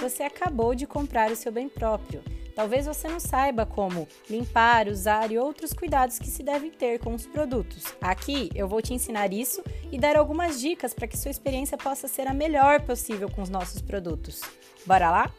você acabou de comprar o seu bem próprio. Talvez você não saiba como limpar, usar e outros cuidados que se devem ter com os produtos. Aqui eu vou te ensinar isso e dar algumas dicas para que sua experiência possa ser a melhor possível com os nossos produtos. Bora lá?